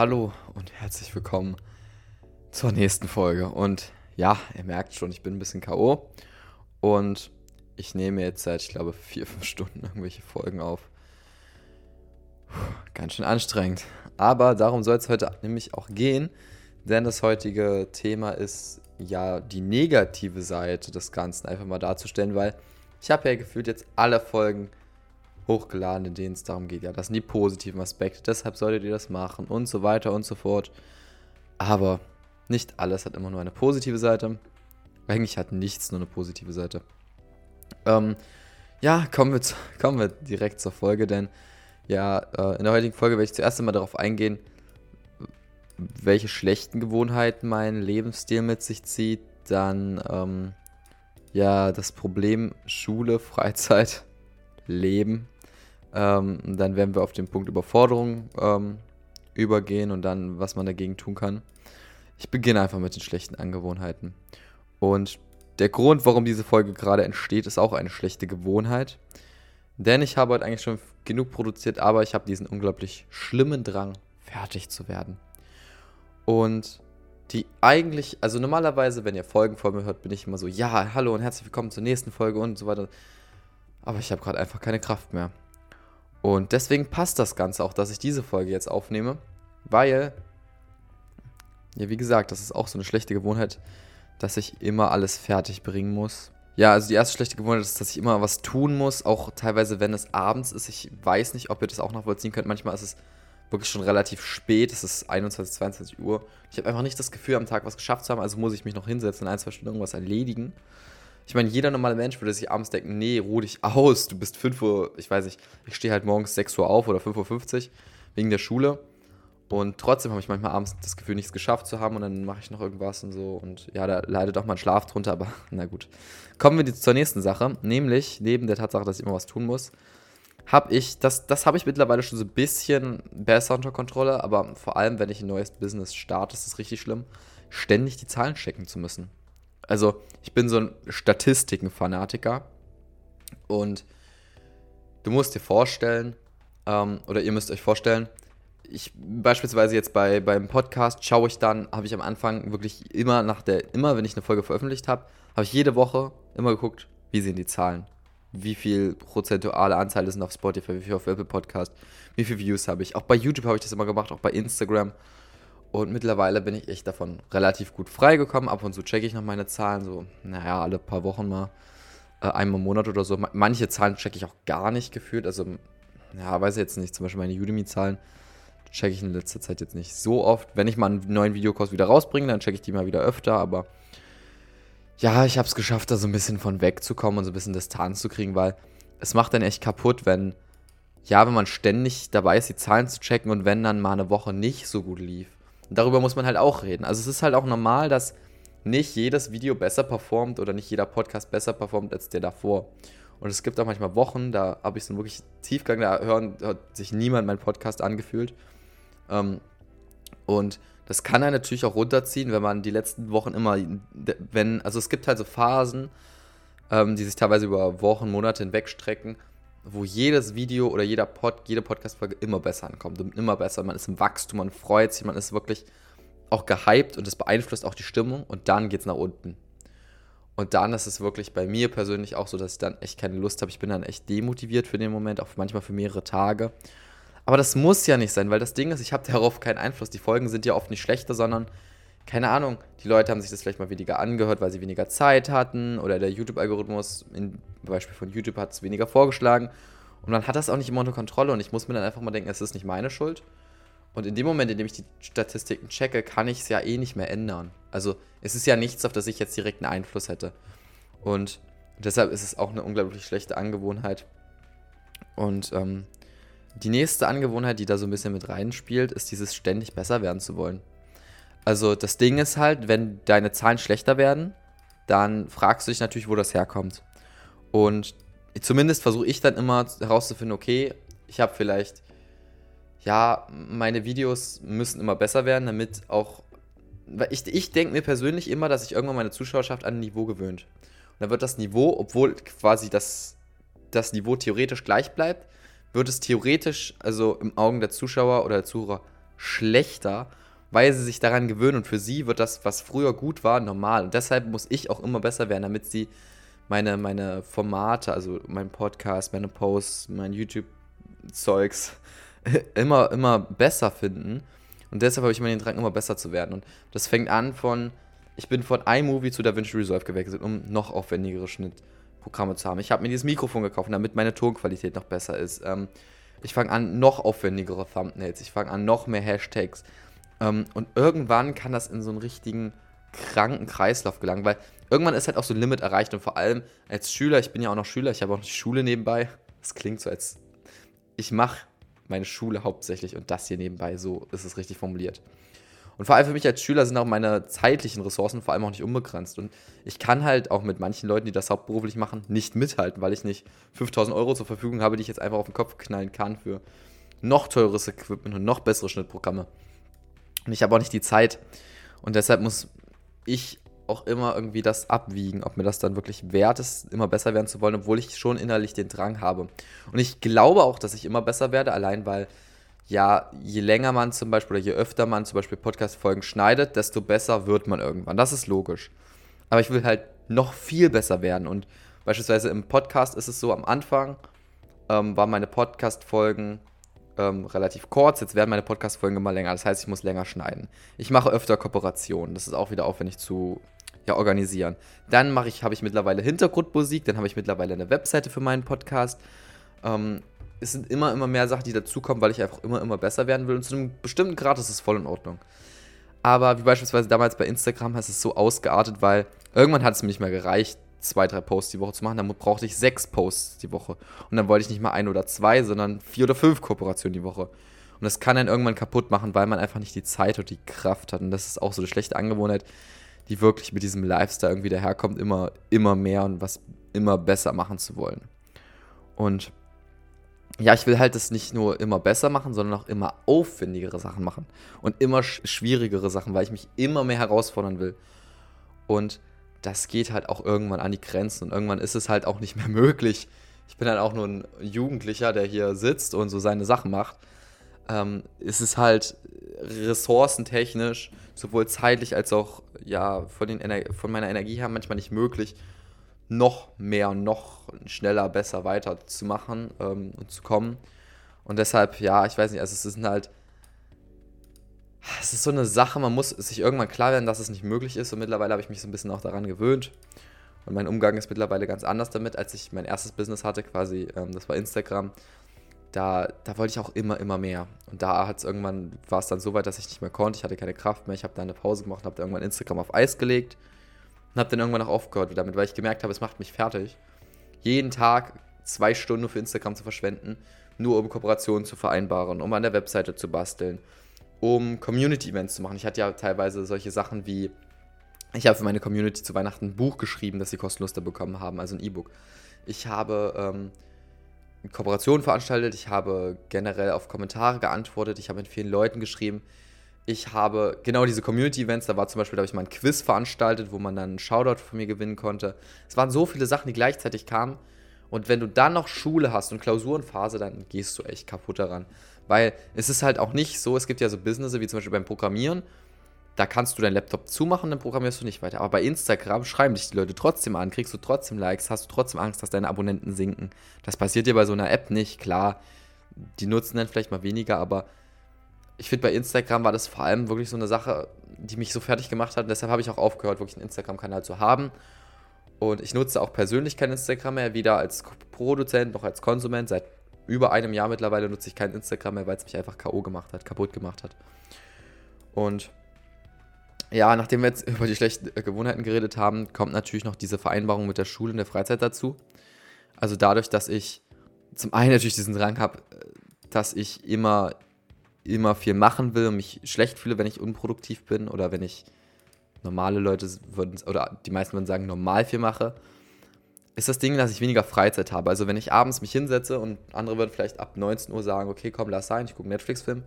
Hallo und herzlich willkommen zur nächsten Folge. Und ja, ihr merkt schon, ich bin ein bisschen K.O. Und ich nehme jetzt seit, ich glaube, vier, fünf Stunden irgendwelche Folgen auf. Puh, ganz schön anstrengend. Aber darum soll es heute nämlich auch gehen, denn das heutige Thema ist ja die negative Seite des Ganzen einfach mal darzustellen, weil ich habe ja gefühlt jetzt alle Folgen hochgeladen, in denen es darum geht, ja, das sind die positiven Aspekte, deshalb solltet ihr das machen und so weiter und so fort. Aber nicht alles hat immer nur eine positive Seite. Eigentlich hat nichts nur eine positive Seite. Ähm, ja, kommen wir, zu, kommen wir direkt zur Folge, denn ja, äh, in der heutigen Folge werde ich zuerst einmal darauf eingehen, welche schlechten Gewohnheiten mein Lebensstil mit sich zieht. Dann, ähm, ja, das Problem Schule, Freizeit, Leben. Ähm, dann werden wir auf den Punkt Überforderung ähm, übergehen und dann, was man dagegen tun kann. Ich beginne einfach mit den schlechten Angewohnheiten. Und der Grund, warum diese Folge gerade entsteht, ist auch eine schlechte Gewohnheit. Denn ich habe heute eigentlich schon genug produziert, aber ich habe diesen unglaublich schlimmen Drang, fertig zu werden. Und die eigentlich, also normalerweise, wenn ihr Folgen vor mir hört, bin ich immer so, ja, hallo und herzlich willkommen zur nächsten Folge und so weiter. Aber ich habe gerade einfach keine Kraft mehr. Und deswegen passt das Ganze auch, dass ich diese Folge jetzt aufnehme, weil, ja, wie gesagt, das ist auch so eine schlechte Gewohnheit, dass ich immer alles fertig bringen muss. Ja, also die erste schlechte Gewohnheit ist, dass ich immer was tun muss, auch teilweise, wenn es abends ist. Ich weiß nicht, ob ihr das auch nachvollziehen könnt. Manchmal ist es wirklich schon relativ spät. Es ist 21, 22 Uhr. Ich habe einfach nicht das Gefühl, am Tag was geschafft zu haben, also muss ich mich noch hinsetzen und ein, zwei Stunden irgendwas erledigen. Ich meine, jeder normale Mensch würde sich abends denken, nee, ruh dich aus, du bist 5 Uhr, ich weiß nicht, ich stehe halt morgens 6 Uhr auf oder 5.50 Uhr wegen der Schule. Und trotzdem habe ich manchmal abends das Gefühl, nichts geschafft zu haben und dann mache ich noch irgendwas und so. Und ja, da leidet auch mein Schlaf drunter, aber na gut. Kommen wir jetzt zur nächsten Sache, nämlich neben der Tatsache, dass ich immer was tun muss, habe ich, das, das habe ich mittlerweile schon so ein bisschen besser unter Kontrolle, aber vor allem, wenn ich ein neues Business starte, ist es richtig schlimm, ständig die Zahlen checken zu müssen. Also, ich bin so ein Statistiken-Fanatiker und du musst dir vorstellen, ähm, oder ihr müsst euch vorstellen, ich beispielsweise jetzt bei beim Podcast schaue ich dann, habe ich am Anfang wirklich immer nach der, immer wenn ich eine Folge veröffentlicht habe, habe ich jede Woche immer geguckt, wie sehen die Zahlen, wie viel prozentuale Anteile sind auf Spotify, wie viel auf Apple Podcast, wie viele Views habe ich. Auch bei YouTube habe ich das immer gemacht, auch bei Instagram. Und mittlerweile bin ich echt davon relativ gut freigekommen. Ab und zu checke ich noch meine Zahlen, so, naja, alle paar Wochen mal, äh, einmal im Monat oder so. Manche Zahlen checke ich auch gar nicht gefühlt. Also, ja, weiß ich jetzt nicht, zum Beispiel meine Udemy-Zahlen checke ich in letzter Zeit jetzt nicht so oft. Wenn ich mal einen neuen Videokurs wieder rausbringe, dann checke ich die mal wieder öfter, aber ja, ich habe es geschafft, da so ein bisschen von wegzukommen und so ein bisschen Distanz zu kriegen, weil es macht dann echt kaputt, wenn, ja, wenn man ständig dabei ist, die Zahlen zu checken und wenn dann mal eine Woche nicht so gut lief. Und darüber muss man halt auch reden. Also es ist halt auch normal, dass nicht jedes Video besser performt oder nicht jeder Podcast besser performt als der davor. Und es gibt auch manchmal Wochen, da habe ich so einen wirklich Tiefgang, da hören, hat sich niemand meinen Podcast angefühlt. Ähm, und das kann er natürlich auch runterziehen, wenn man die letzten Wochen immer, wenn, also es gibt halt so Phasen, ähm, die sich teilweise über Wochen, Monate hinweg strecken, wo jedes Video oder jeder Pod, jede Podcast-Folge immer besser ankommt und immer besser. Man ist im Wachstum, man freut sich, man ist wirklich auch gehypt und das beeinflusst auch die Stimmung und dann geht es nach unten. Und dann ist es wirklich bei mir persönlich auch so, dass ich dann echt keine Lust habe. Ich bin dann echt demotiviert für den Moment, auch manchmal für mehrere Tage. Aber das muss ja nicht sein, weil das Ding ist, ich habe darauf keinen Einfluss. Die Folgen sind ja oft nicht schlechter, sondern, keine Ahnung, die Leute haben sich das vielleicht mal weniger angehört, weil sie weniger Zeit hatten oder der YouTube-Algorithmus, im Beispiel von YouTube, hat es weniger vorgeschlagen. Und man hat das auch nicht immer unter Kontrolle und ich muss mir dann einfach mal denken, es ist nicht meine Schuld. Und in dem Moment, in dem ich die Statistiken checke, kann ich es ja eh nicht mehr ändern. Also es ist ja nichts, auf das ich jetzt direkt einen Einfluss hätte. Und deshalb ist es auch eine unglaublich schlechte Angewohnheit. Und ähm, die nächste Angewohnheit, die da so ein bisschen mit reinspielt, ist dieses ständig besser werden zu wollen. Also das Ding ist halt, wenn deine Zahlen schlechter werden, dann fragst du dich natürlich, wo das herkommt. Und zumindest versuche ich dann immer herauszufinden, okay, ich habe vielleicht, ja, meine Videos müssen immer besser werden, damit auch, weil ich, ich denke mir persönlich immer, dass sich irgendwann meine Zuschauerschaft an ein Niveau gewöhnt. Und dann wird das Niveau, obwohl quasi das, das Niveau theoretisch gleich bleibt, wird es theoretisch, also im Augen der Zuschauer oder der Zuhörer, schlechter, weil sie sich daran gewöhnen und für sie wird das, was früher gut war, normal. Und deshalb muss ich auch immer besser werden, damit sie meine, meine Formate, also mein Podcast, meine Posts, mein YouTube-Zeugs immer, immer besser finden. Und deshalb habe ich immer den Drang, immer besser zu werden. Und das fängt an von, ich bin von iMovie zu DaVinci Resolve gewechselt, um noch aufwendigere Schnittprogramme zu haben. Ich habe mir dieses Mikrofon gekauft, damit meine Tonqualität noch besser ist. Ähm, ich fange an, noch aufwendigere Thumbnails. Ich fange an, noch mehr Hashtags. Ähm, und irgendwann kann das in so einen richtigen kranken Kreislauf gelangen, weil irgendwann ist halt auch so ein Limit erreicht und vor allem als Schüler, ich bin ja auch noch Schüler, ich habe auch die Schule nebenbei. Das klingt so, als ich mache meine Schule hauptsächlich und das hier nebenbei, so ist es richtig formuliert. Und vor allem für mich als Schüler sind auch meine zeitlichen Ressourcen vor allem auch nicht unbegrenzt. Und ich kann halt auch mit manchen Leuten, die das hauptberuflich machen, nicht mithalten, weil ich nicht 5000 Euro zur Verfügung habe, die ich jetzt einfach auf den Kopf knallen kann für noch teures Equipment und noch bessere Schnittprogramme. Und ich habe auch nicht die Zeit. Und deshalb muss ich auch immer irgendwie das abwiegen, ob mir das dann wirklich wert ist, immer besser werden zu wollen, obwohl ich schon innerlich den Drang habe. Und ich glaube auch, dass ich immer besser werde, allein weil ja, je länger man zum Beispiel oder je öfter man zum Beispiel Podcast-Folgen schneidet, desto besser wird man irgendwann. Das ist logisch. Aber ich will halt noch viel besser werden. Und beispielsweise im Podcast ist es so, am Anfang ähm, waren meine Podcast-Folgen ähm, relativ kurz. Jetzt werden meine Podcast-Folgen immer länger. Das heißt, ich muss länger schneiden. Ich mache öfter Kooperationen. Das ist auch wieder aufwendig zu ja, organisieren. Dann ich, habe ich mittlerweile Hintergrundmusik. Dann habe ich mittlerweile eine Webseite für meinen Podcast. Ähm, es sind immer, immer mehr Sachen, die dazukommen, weil ich einfach immer, immer besser werden will. Und zu einem bestimmten Grad ist es voll in Ordnung. Aber wie beispielsweise damals bei Instagram ist es so ausgeartet, weil irgendwann hat es mir nicht mehr gereicht, zwei, drei Posts die Woche zu machen. Dann brauchte ich sechs Posts die Woche. Und dann wollte ich nicht mal ein oder zwei, sondern vier oder fünf Kooperationen die Woche. Und das kann dann irgendwann kaputt machen, weil man einfach nicht die Zeit und die Kraft hat. Und das ist auch so eine schlechte Angewohnheit, die wirklich mit diesem Lifestyle irgendwie daherkommt, immer, immer mehr und was immer besser machen zu wollen. Und ja, ich will halt das nicht nur immer besser machen, sondern auch immer aufwendigere Sachen machen und immer schwierigere Sachen, weil ich mich immer mehr herausfordern will. Und das geht halt auch irgendwann an die Grenzen und irgendwann ist es halt auch nicht mehr möglich. Ich bin halt auch nur ein Jugendlicher, der hier sitzt und so seine Sachen macht. Ähm, es ist halt ressourcentechnisch, sowohl zeitlich als auch ja, von, den von meiner Energie her manchmal nicht möglich, noch mehr noch schneller, besser weiterzumachen ähm, und zu kommen. Und deshalb, ja, ich weiß nicht, also es ist halt es ist so eine Sache, man muss sich irgendwann klar werden, dass es nicht möglich ist. Und mittlerweile habe ich mich so ein bisschen auch daran gewöhnt. Und mein Umgang ist mittlerweile ganz anders damit, als ich mein erstes Business hatte, quasi, ähm, das war Instagram. Da, da wollte ich auch immer, immer mehr. Und da hat es irgendwann, war es dann so weit, dass ich nicht mehr konnte. Ich hatte keine Kraft mehr. Ich habe da eine Pause gemacht und habe irgendwann Instagram auf Eis gelegt. Und habe dann irgendwann auch aufgehört damit, weil ich gemerkt habe, es macht mich fertig. Jeden Tag zwei Stunden für Instagram zu verschwenden, nur um Kooperationen zu vereinbaren, um an der Webseite zu basteln, um Community-Events zu machen. Ich hatte ja teilweise solche Sachen wie, ich habe für meine Community zu Weihnachten ein Buch geschrieben, das sie kostenlos da bekommen haben, also ein E-Book. Ich habe ähm, Kooperationen veranstaltet, ich habe generell auf Kommentare geantwortet, ich habe mit vielen Leuten geschrieben. Ich habe genau diese Community-Events, da war zum Beispiel, da habe ich mal ein Quiz veranstaltet, wo man dann einen Shoutout von mir gewinnen konnte. Es waren so viele Sachen, die gleichzeitig kamen. Und wenn du dann noch Schule hast und Klausurenphase, dann gehst du echt kaputt daran. Weil es ist halt auch nicht so, es gibt ja so Business wie zum Beispiel beim Programmieren, da kannst du deinen Laptop zumachen, dann programmierst du nicht weiter. Aber bei Instagram schreiben dich die Leute trotzdem an, kriegst du trotzdem Likes, hast du trotzdem Angst, dass deine Abonnenten sinken. Das passiert dir bei so einer App nicht, klar. Die nutzen dann vielleicht mal weniger, aber ich finde, bei Instagram war das vor allem wirklich so eine Sache, die mich so fertig gemacht hat. Und deshalb habe ich auch aufgehört, wirklich einen Instagram-Kanal zu haben. Und ich nutze auch persönlich kein Instagram mehr, weder als Produzent noch als Konsument. Seit über einem Jahr mittlerweile nutze ich kein Instagram mehr, weil es mich einfach K.O. gemacht hat, kaputt gemacht hat. Und ja, nachdem wir jetzt über die schlechten Gewohnheiten geredet haben, kommt natürlich noch diese Vereinbarung mit der Schule und der Freizeit dazu. Also dadurch, dass ich zum einen natürlich diesen Drang habe, dass ich immer, immer viel machen will und mich schlecht fühle, wenn ich unproduktiv bin oder wenn ich normale Leute würden, oder die meisten würden sagen, normal viel mache ist das Ding, dass ich weniger Freizeit habe. Also wenn ich abends mich hinsetze und andere würden vielleicht ab 19 Uhr sagen, okay, komm, lass sein, ich gucke Netflix-Film,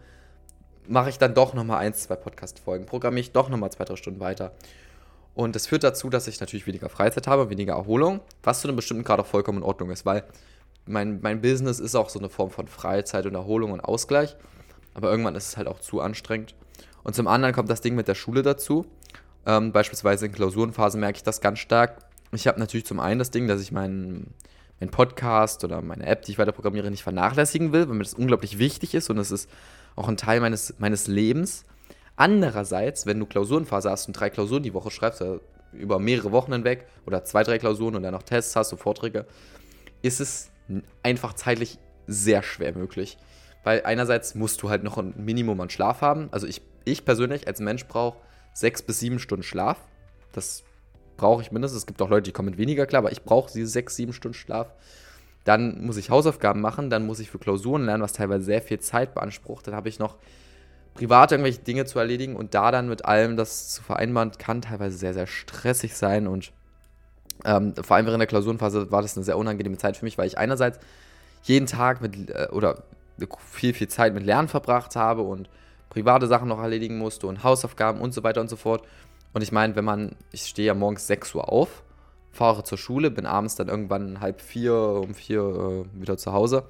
mache ich dann doch nochmal ein, zwei Podcast-Folgen, programmiere ich doch nochmal zwei, drei Stunden weiter. Und das führt dazu, dass ich natürlich weniger Freizeit habe, weniger Erholung, was zu einem bestimmten Grad auch vollkommen in Ordnung ist, weil mein, mein Business ist auch so eine Form von Freizeit und Erholung und Ausgleich. aber irgendwann ist es halt auch zu anstrengend. Und zum anderen kommt das Ding mit der Schule dazu. Ähm, beispielsweise in Klausurenphase merke ich das ganz stark. Ich habe natürlich zum einen das Ding, dass ich meinen mein Podcast oder meine App, die ich weiter programmiere, nicht vernachlässigen will, weil mir das unglaublich wichtig ist und es ist auch ein Teil meines, meines Lebens. Andererseits, wenn du Klausurenphase hast und drei Klausuren die Woche schreibst, oder über mehrere Wochen hinweg oder zwei, drei Klausuren und dann noch Tests hast und Vorträge, ist es einfach zeitlich sehr schwer möglich. Weil einerseits musst du halt noch ein Minimum an Schlaf haben. Also ich, ich persönlich als Mensch brauche sechs bis sieben Stunden Schlaf. Das brauche ich mindestens. Es gibt auch Leute, die kommen mit weniger klar, aber ich brauche diese sechs, sieben Stunden Schlaf. Dann muss ich Hausaufgaben machen, dann muss ich für Klausuren lernen, was teilweise sehr viel Zeit beansprucht. Dann habe ich noch privat irgendwelche Dinge zu erledigen und da dann mit allem das zu vereinbaren, kann teilweise sehr, sehr stressig sein und ähm, vor allem während der Klausurenphase war das eine sehr unangenehme Zeit für mich, weil ich einerseits jeden Tag mit äh, oder viel, viel Zeit mit Lernen verbracht habe und private Sachen noch erledigen musste und Hausaufgaben und so weiter und so fort. Und ich meine, wenn man, ich stehe ja morgens 6 Uhr auf, fahre zur Schule, bin abends dann irgendwann halb vier, um vier äh, wieder zu Hause.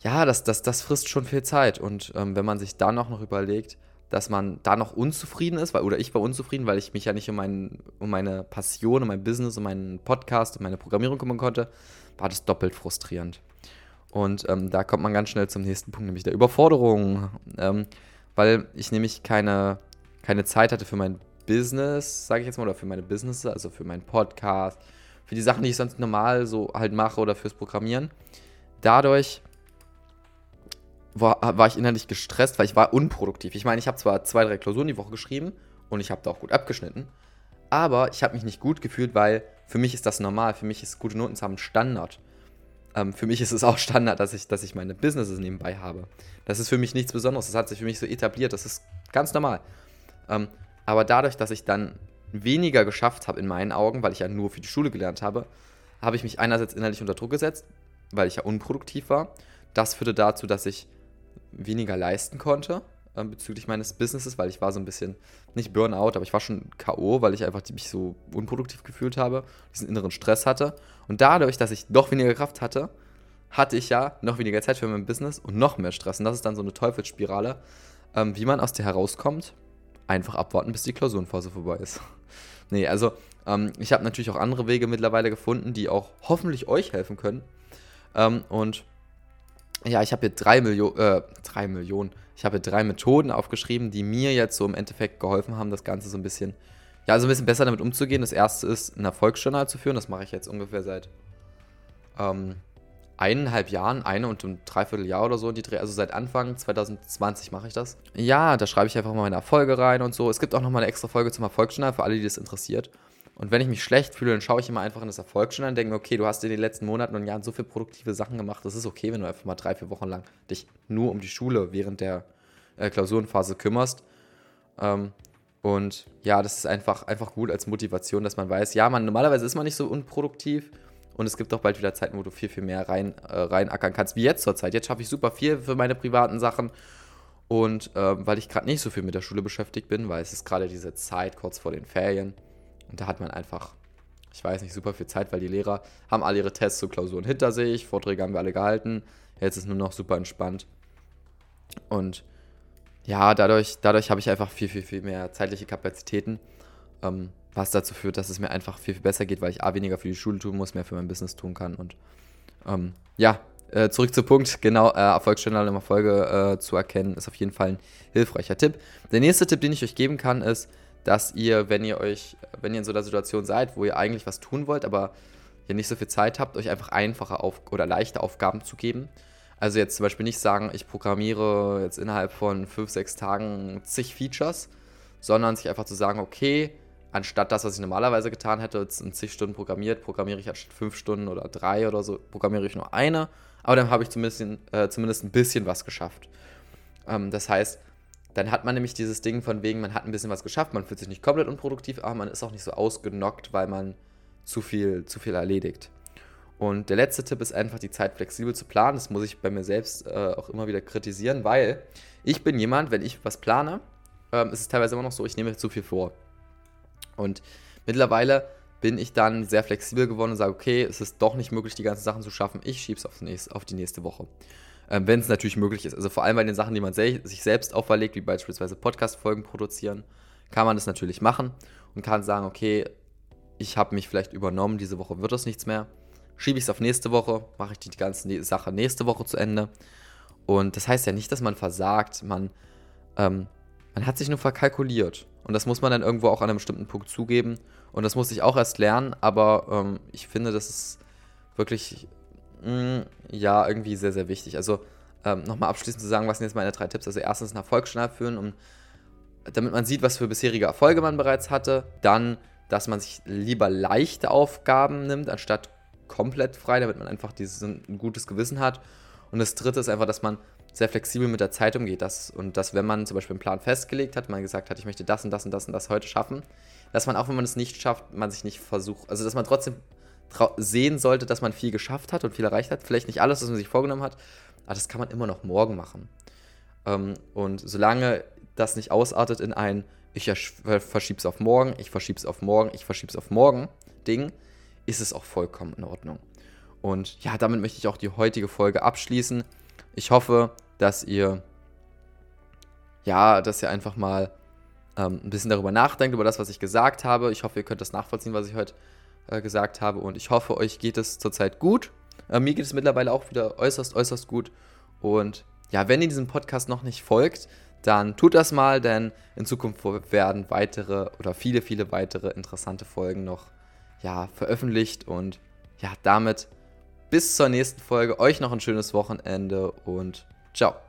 Ja, das, das, das frisst schon viel Zeit. Und ähm, wenn man sich dann auch noch überlegt, dass man da noch unzufrieden ist, weil, oder ich war unzufrieden, weil ich mich ja nicht um, mein, um meine Passion, um mein Business, um meinen Podcast, um meine Programmierung kümmern konnte, war das doppelt frustrierend. Und ähm, da kommt man ganz schnell zum nächsten Punkt, nämlich der Überforderung. Ähm, weil ich nämlich keine, keine Zeit hatte für mein Business, sage ich jetzt mal, oder für meine Business, also für meinen Podcast, für die Sachen, die ich sonst normal so halt mache oder fürs Programmieren. Dadurch war, war ich innerlich gestresst, weil ich war unproduktiv. Ich meine, ich habe zwar zwei, drei Klausuren die Woche geschrieben und ich habe da auch gut abgeschnitten, aber ich habe mich nicht gut gefühlt, weil für mich ist das normal. Für mich ist gute Noten zu haben Standard. Ähm, für mich ist es auch Standard, dass ich, dass ich meine Businesses nebenbei habe. Das ist für mich nichts Besonderes. Das hat sich für mich so etabliert. Das ist ganz normal. Ähm, aber dadurch, dass ich dann weniger geschafft habe in meinen Augen, weil ich ja nur für die Schule gelernt habe, habe ich mich einerseits innerlich unter Druck gesetzt, weil ich ja unproduktiv war. Das führte dazu, dass ich weniger leisten konnte äh, bezüglich meines Businesses, weil ich war so ein bisschen, nicht Burnout, aber ich war schon K.O., weil ich einfach mich so unproduktiv gefühlt habe, diesen inneren Stress hatte. Und dadurch, dass ich doch weniger Kraft hatte, hatte ich ja noch weniger Zeit für mein Business und noch mehr Stress. Und das ist dann so eine Teufelsspirale. Ähm, wie man aus der herauskommt, einfach abwarten, bis die Klausurenphase vorbei ist. nee, also ähm, ich habe natürlich auch andere Wege mittlerweile gefunden, die auch hoffentlich euch helfen können. Ähm, und ja, ich habe hier drei, Millio äh, drei Millionen, ich habe hier drei Methoden aufgeschrieben, die mir jetzt so im Endeffekt geholfen haben, das Ganze so ein bisschen, ja, so ein bisschen besser damit umzugehen. Das erste ist, ein Erfolgsjournal zu führen. Das mache ich jetzt ungefähr seit ähm, eineinhalb Jahren, eine und ein Dreivierteljahr oder so, die Dreh, also seit Anfang 2020 mache ich das. Ja, da schreibe ich einfach mal meine Erfolge rein und so. Es gibt auch nochmal eine extra Folge zum Erfolgsjournal für alle, die das interessiert. Und wenn ich mich schlecht fühle, dann schaue ich immer einfach in das Erfolgsjournal und denke mir, okay, du hast in den letzten Monaten und Jahren so viele produktive Sachen gemacht, das ist okay, wenn du einfach mal drei, vier Wochen lang dich nur um die Schule während der äh, Klausurenphase kümmerst. Ähm, und ja, das ist einfach, einfach gut als Motivation, dass man weiß, ja, man, normalerweise ist man nicht so unproduktiv und es gibt auch bald wieder Zeiten, wo du viel, viel mehr rein, äh, reinackern kannst, wie jetzt zur Zeit. Jetzt schaffe ich super viel für meine privaten Sachen. Und äh, weil ich gerade nicht so viel mit der Schule beschäftigt bin, weil es ist gerade diese Zeit kurz vor den Ferien. Und da hat man einfach, ich weiß nicht, super viel Zeit, weil die Lehrer haben alle ihre Tests und Klausuren hinter sich, Vorträge haben wir alle gehalten. Jetzt ist nur noch super entspannt. Und ja, dadurch, dadurch habe ich einfach viel, viel, viel mehr zeitliche Kapazitäten. Ähm, was dazu führt, dass es mir einfach viel, viel besser geht, weil ich A, weniger für die Schule tun muss, mehr für mein Business tun kann. Und ähm, ja, äh, zurück zu Punkt, genau, äh, Erfolgsjournal im Erfolge äh, zu erkennen, ist auf jeden Fall ein hilfreicher Tipp. Der nächste Tipp, den ich euch geben kann, ist, dass ihr, wenn ihr euch, wenn ihr in so einer Situation seid, wo ihr eigentlich was tun wollt, aber ihr nicht so viel Zeit habt, euch einfach einfache auf oder leichte Aufgaben zu geben. Also jetzt zum Beispiel nicht sagen, ich programmiere jetzt innerhalb von 5, 6 Tagen zig Features, sondern sich einfach zu sagen, okay, anstatt das, was ich normalerweise getan hätte, jetzt in zig Stunden programmiert, programmiere ich anstatt fünf Stunden oder drei oder so, programmiere ich nur eine. Aber dann habe ich zumindest, äh, zumindest ein bisschen was geschafft. Ähm, das heißt, dann hat man nämlich dieses Ding von wegen, man hat ein bisschen was geschafft, man fühlt sich nicht komplett unproduktiv, aber man ist auch nicht so ausgenockt, weil man zu viel, zu viel erledigt. Und der letzte Tipp ist einfach, die Zeit flexibel zu planen. Das muss ich bei mir selbst äh, auch immer wieder kritisieren, weil ich bin jemand, wenn ich was plane, ähm, ist es teilweise immer noch so, ich nehme zu viel vor. Und mittlerweile bin ich dann sehr flexibel geworden und sage, okay, es ist doch nicht möglich, die ganzen Sachen zu schaffen. Ich schiebe es auf, auf, die nächste Woche. ähm, wenn es natürlich möglich ist. Also vor allem bei den Sachen, die man se sich selbst auferlegt, wie beispielsweise Podcast-Folgen produzieren, kann man das natürlich machen und kann sagen, okay, ich habe mich vielleicht übernommen, diese Woche wird das nichts mehr. Schiebe ich es auf nächste Woche, mache ich die ganze Sache nächste Woche zu Ende. Und das heißt ja nicht, dass man versagt, man, ähm, man hat sich nur verkalkuliert. Und das muss man dann irgendwo auch an einem bestimmten Punkt zugeben. Und das muss ich auch erst lernen, aber ähm, ich finde, das ist wirklich, mh, mm, ja, irgendwie sehr, sehr wichtig. Also ähm, nochmal abschließend zu sagen, was sind jetzt meine drei Tipps? Also erstens einen Erfolgsjournal führen, um, damit man sieht, was für bisherige Erfolge man bereits hatte. Dann, dass man sich lieber leichte Aufgaben nimmt, anstatt komplett frei, damit man einfach dieses, ein gutes Gewissen hat. Und das dritte ist einfach, dass man sehr flexibel mit der Zeit umgeht. Dass, und dass, wenn man zum Beispiel einen Plan festgelegt hat, man gesagt hat, ich möchte das und das und das und das heute schaffen, dass man auch, wenn man es nicht schafft, man sich nicht versucht, also dass man trotzdem sehen sollte, dass man viel geschafft hat und viel erreicht hat. Vielleicht nicht alles, was man sich vorgenommen hat, aber das kann man immer noch morgen machen. Ähm, und solange das nicht ausartet in ein, ich verschiebe es auf morgen, ich verschiebe es auf morgen, ich verschiebe es auf morgen Ding, ist es auch vollkommen in Ordnung. Und ja, damit möchte ich auch die heutige Folge abschließen. Ich hoffe, dass ihr, ja, dass ihr einfach mal ähm, ein bisschen darüber nachdenkt, über das, was ich gesagt habe. Ich hoffe, ihr könnt das nachvollziehen, was ich heute äh, gesagt habe. Und ich hoffe, euch geht es zurzeit gut. Äh, mir geht es mittlerweile auch wieder äußerst, äußerst gut. Und ja, wenn ihr diesem Podcast noch nicht folgt, dann tut das mal, denn in Zukunft werden weitere oder viele, viele weitere interessante Folgen noch ja, veröffentlicht. Und ja, damit bis zur nächsten Folge. Euch noch ein schönes Wochenende und ciao.